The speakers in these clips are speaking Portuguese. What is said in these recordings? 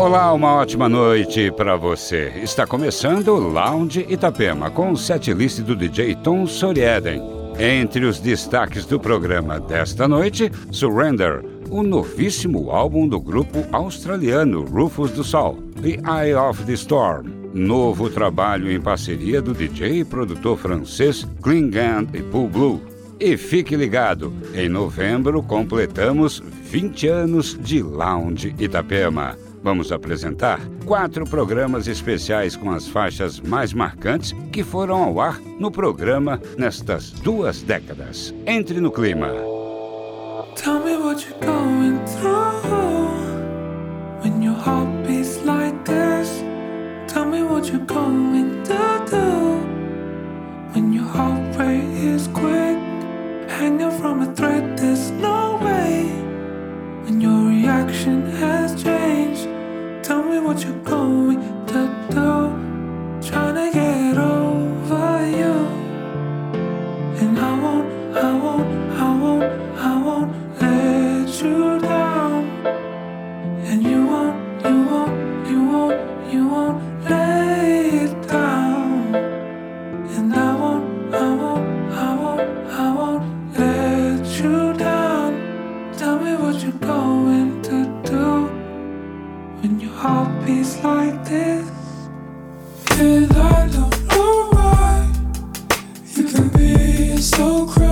Olá, uma ótima noite para você. Está começando o Lounge Itapema com o setlist do DJ Tom Sorieden. Entre os destaques do programa desta noite, Surrender, o novíssimo álbum do grupo australiano Rufus do Sol, The Eye of the Storm, novo trabalho em parceria do DJ e produtor francês Klingan e Pool Blue. E fique ligado, em novembro completamos 20 anos de Lounge Itapema. Vamos apresentar quatro programas especiais com as faixas mais marcantes que foram ao ar no programa nestas duas décadas. Entre no clima. Tell me what you're going through when your heart beats like this. Tell me what you're going to do when your heart rate is quick, hanging from a thread. There's no way when your reaction has changed. Tell me what you're going to do. Trying to get over you. And I won't, I won't, I won't, I won't let you down. And you won't, you won't, you won't, you won't lay it down. And I won't, I won't, I won't, I won't let you down. What you're going to do when your heart beats like this. And I don't know why you can be so cruel.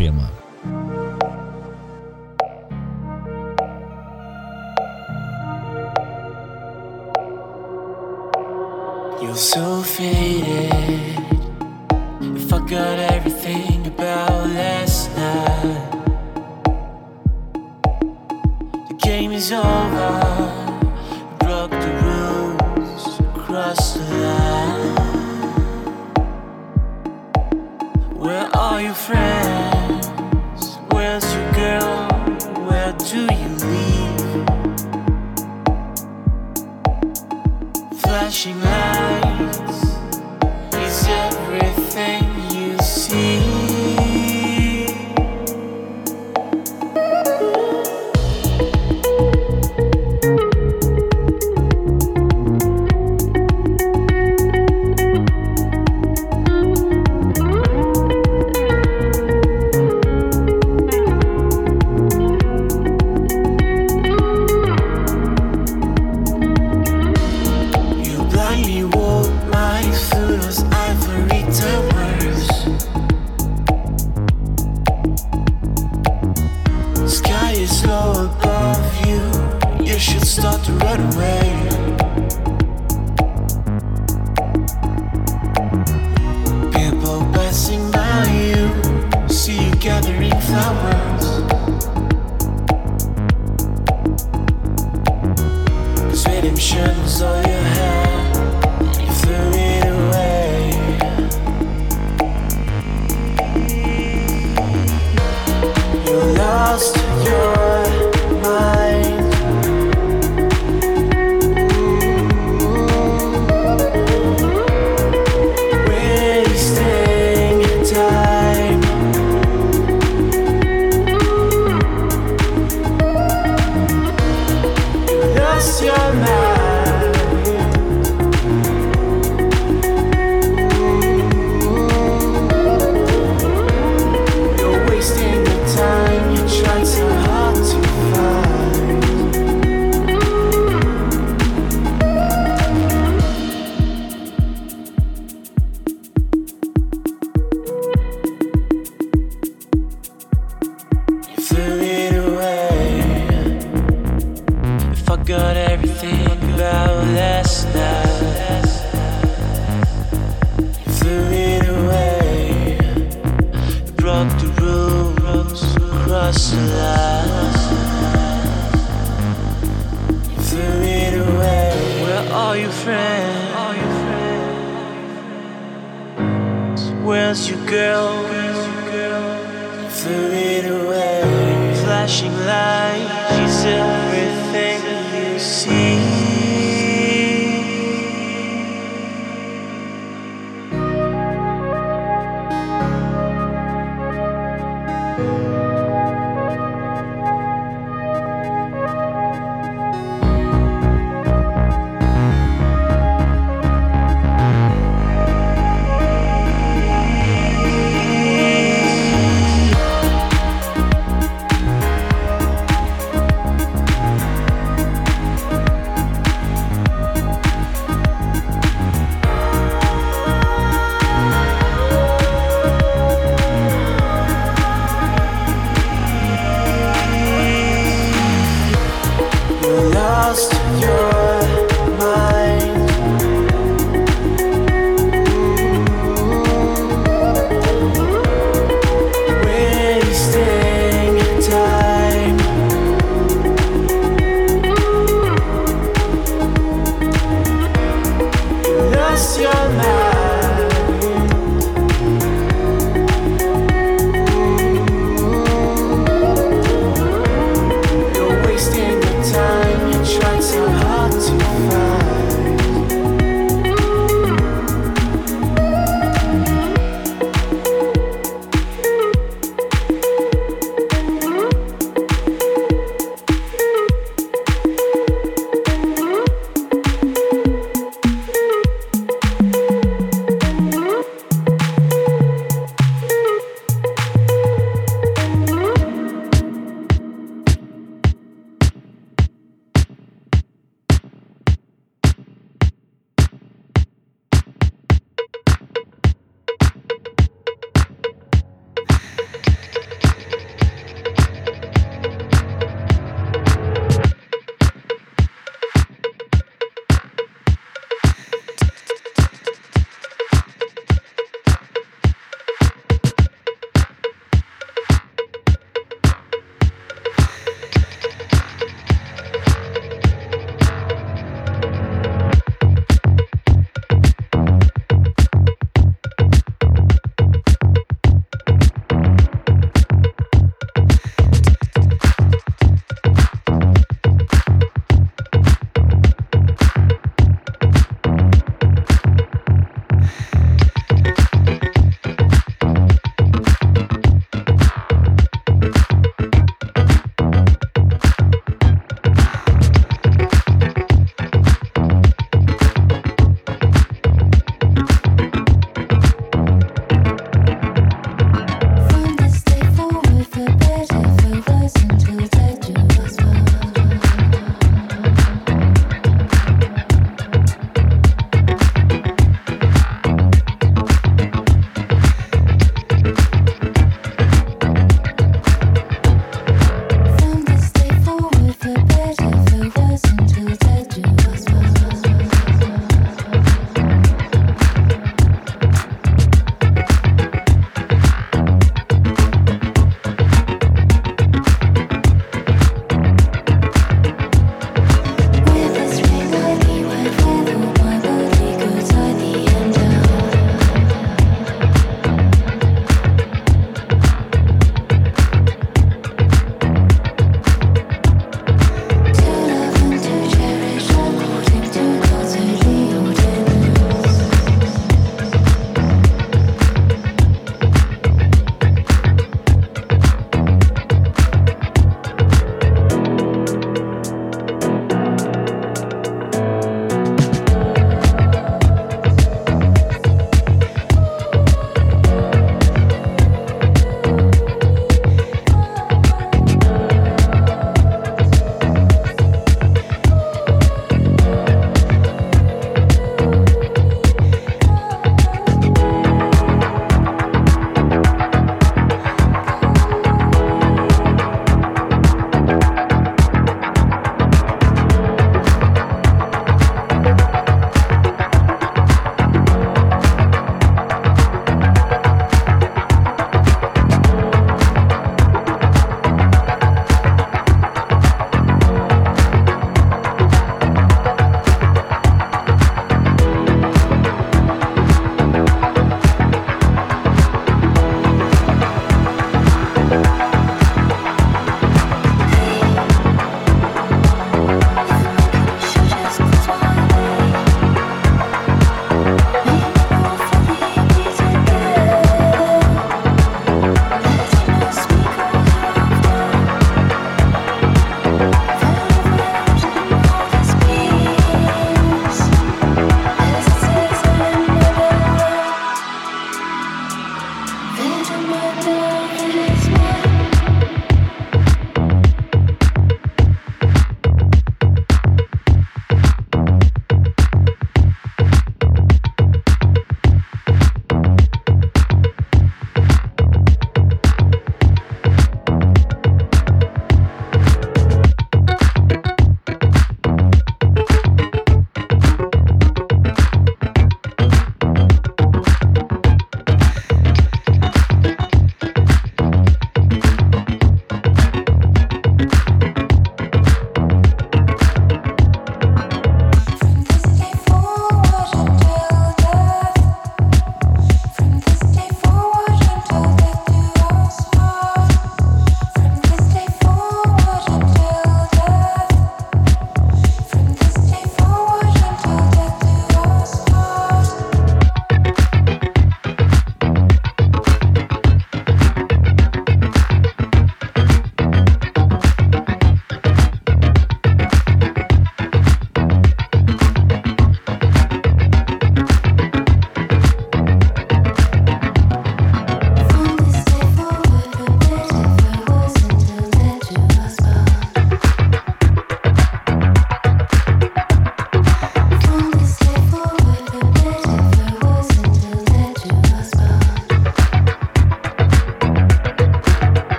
Itapema.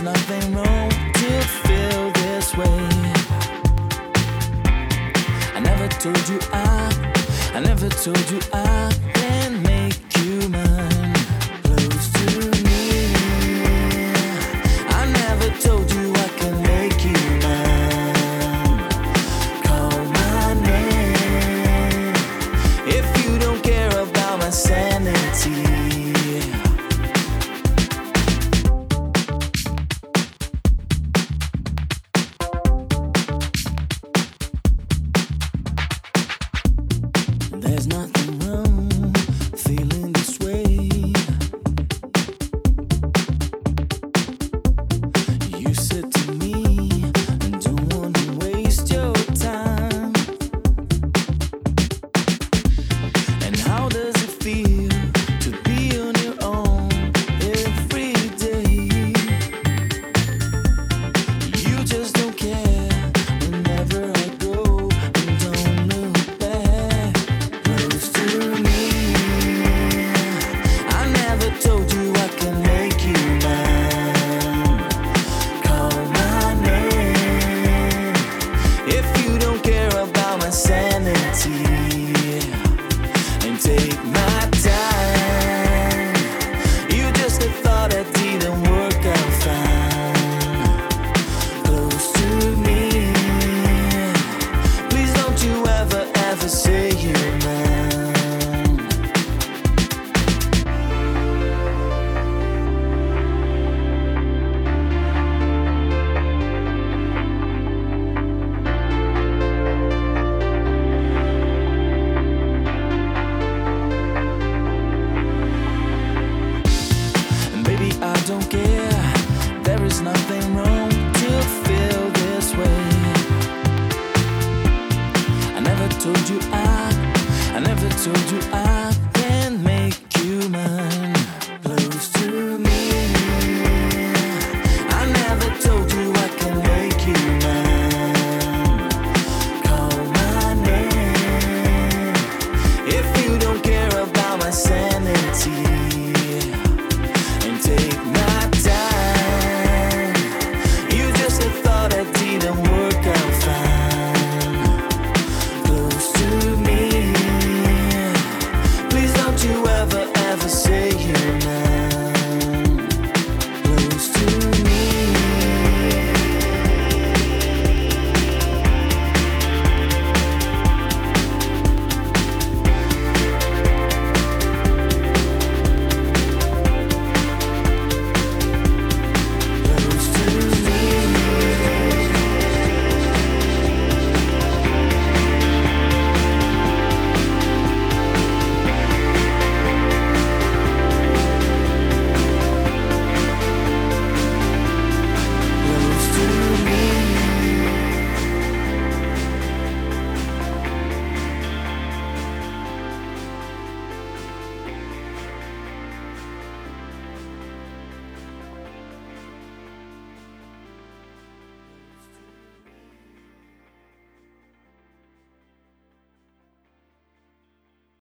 There's nothing wrong to feel this way. I never told you I, I never told you I.